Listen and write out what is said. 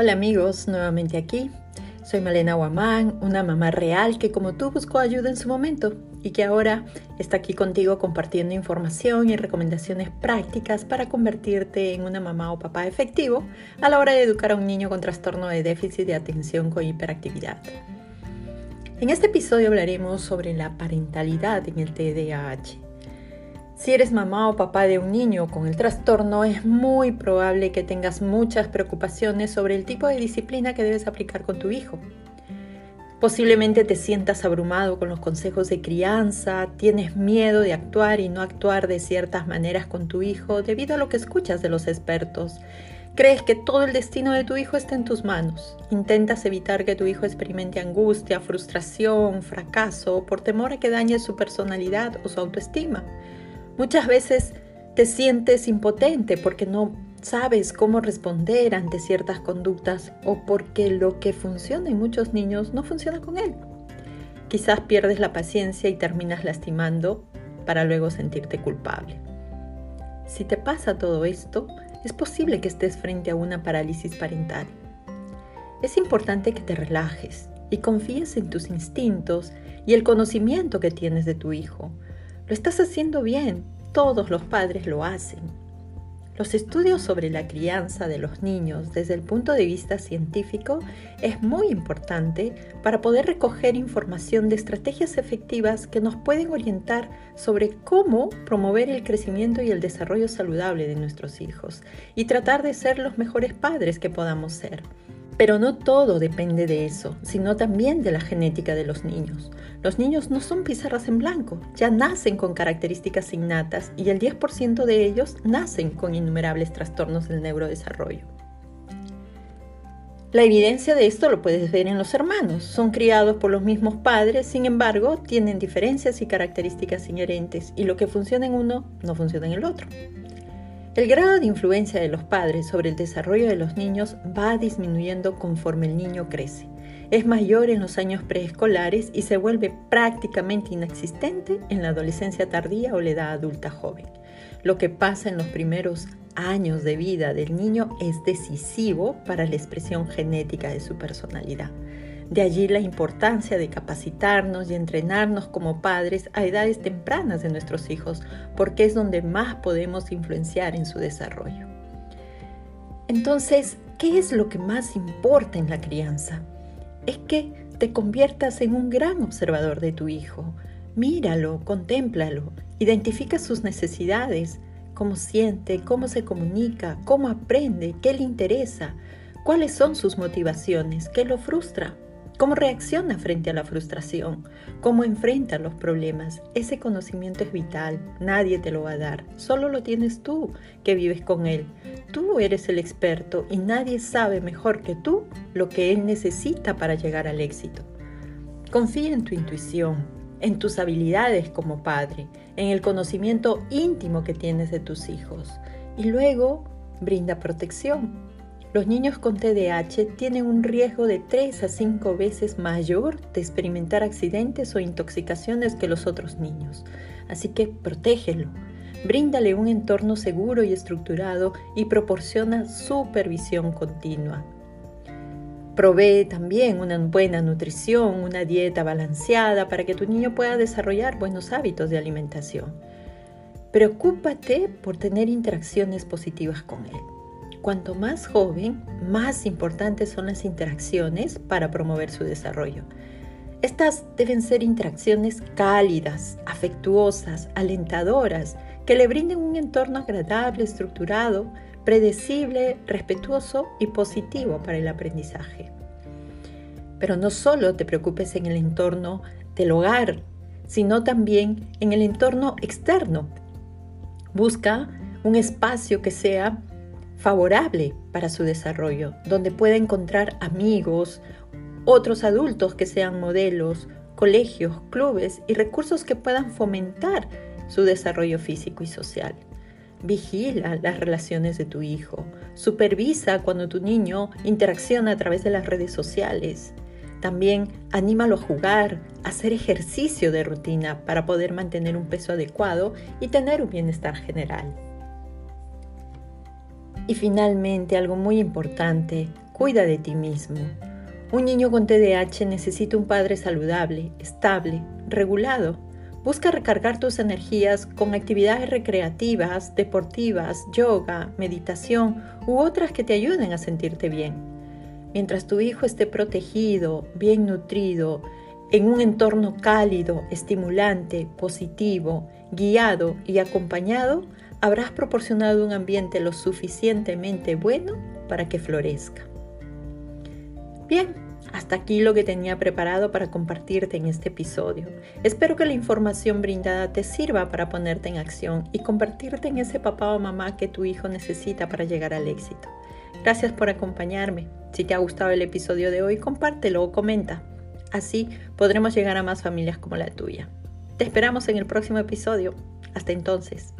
Hola amigos, nuevamente aquí. Soy Malena Guamán, una mamá real que como tú buscó ayuda en su momento y que ahora está aquí contigo compartiendo información y recomendaciones prácticas para convertirte en una mamá o papá efectivo a la hora de educar a un niño con trastorno de déficit de atención con hiperactividad. En este episodio hablaremos sobre la parentalidad en el TDAH si eres mamá o papá de un niño con el trastorno, es muy probable que tengas muchas preocupaciones sobre el tipo de disciplina que debes aplicar con tu hijo. Posiblemente te sientas abrumado con los consejos de crianza, tienes miedo de actuar y no actuar de ciertas maneras con tu hijo debido a lo que escuchas de los expertos. Crees que todo el destino de tu hijo está en tus manos. Intentas evitar que tu hijo experimente angustia, frustración, fracaso por temor a que dañe su personalidad o su autoestima. Muchas veces te sientes impotente porque no sabes cómo responder ante ciertas conductas o porque lo que funciona en muchos niños no funciona con él. Quizás pierdes la paciencia y terminas lastimando para luego sentirte culpable. Si te pasa todo esto, es posible que estés frente a una parálisis parental. Es importante que te relajes y confíes en tus instintos y el conocimiento que tienes de tu hijo lo estás haciendo bien, todos los padres lo hacen. Los estudios sobre la crianza de los niños desde el punto de vista científico es muy importante para poder recoger información de estrategias efectivas que nos pueden orientar sobre cómo promover el crecimiento y el desarrollo saludable de nuestros hijos y tratar de ser los mejores padres que podamos ser. Pero no todo depende de eso, sino también de la genética de los niños. Los niños no son pizarras en blanco, ya nacen con características innatas y el 10% de ellos nacen con innumerables trastornos del neurodesarrollo. La evidencia de esto lo puedes ver en los hermanos. Son criados por los mismos padres, sin embargo, tienen diferencias y características inherentes y lo que funciona en uno no funciona en el otro. El grado de influencia de los padres sobre el desarrollo de los niños va disminuyendo conforme el niño crece. Es mayor en los años preescolares y se vuelve prácticamente inexistente en la adolescencia tardía o la edad adulta joven. Lo que pasa en los primeros años de vida del niño es decisivo para la expresión genética de su personalidad. De allí la importancia de capacitarnos y entrenarnos como padres a edades tempranas de nuestros hijos, porque es donde más podemos influenciar en su desarrollo. Entonces, ¿qué es lo que más importa en la crianza? Es que te conviertas en un gran observador de tu hijo. Míralo, contémplalo, identifica sus necesidades, cómo siente, cómo se comunica, cómo aprende, qué le interesa, cuáles son sus motivaciones, qué lo frustra. ¿Cómo reacciona frente a la frustración? ¿Cómo enfrenta los problemas? Ese conocimiento es vital, nadie te lo va a dar, solo lo tienes tú que vives con él. Tú eres el experto y nadie sabe mejor que tú lo que él necesita para llegar al éxito. Confía en tu intuición, en tus habilidades como padre, en el conocimiento íntimo que tienes de tus hijos y luego brinda protección los niños con TDAH tienen un riesgo de 3 a 5 veces mayor de experimentar accidentes o intoxicaciones que los otros niños. Así que protégelo. Bríndale un entorno seguro y estructurado y proporciona supervisión continua. Provee también una buena nutrición, una dieta balanceada para que tu niño pueda desarrollar buenos hábitos de alimentación. Preocúpate por tener interacciones positivas con él. Cuanto más joven, más importantes son las interacciones para promover su desarrollo. Estas deben ser interacciones cálidas, afectuosas, alentadoras, que le brinden un entorno agradable, estructurado, predecible, respetuoso y positivo para el aprendizaje. Pero no solo te preocupes en el entorno del hogar, sino también en el entorno externo. Busca un espacio que sea favorable para su desarrollo, donde pueda encontrar amigos, otros adultos que sean modelos, colegios, clubes y recursos que puedan fomentar su desarrollo físico y social. Vigila las relaciones de tu hijo. Supervisa cuando tu niño interacciona a través de las redes sociales. También anímalo a jugar, a hacer ejercicio de rutina para poder mantener un peso adecuado y tener un bienestar general. Y finalmente, algo muy importante, Cuida de ti mismo. Un niño con TDAH necesita un padre saludable, estable, regulado. Busca recargar tus energías con actividades recreativas, deportivas, yoga, meditación u otras que te ayuden a sentirte bien. Mientras tu hijo esté protegido, bien nutrido, en un entorno cálido, estimulante, positivo, guiado y acompañado, habrás proporcionado un ambiente lo suficientemente bueno para que florezca. Bien, hasta aquí lo que tenía preparado para compartirte en este episodio. Espero que la información brindada te sirva para ponerte en acción y convertirte en ese papá o mamá que tu hijo necesita para llegar al éxito. Gracias por acompañarme. Si te ha gustado el episodio de hoy, compártelo o comenta. Así podremos llegar a más familias como la tuya. Te esperamos en el próximo episodio. Hasta entonces.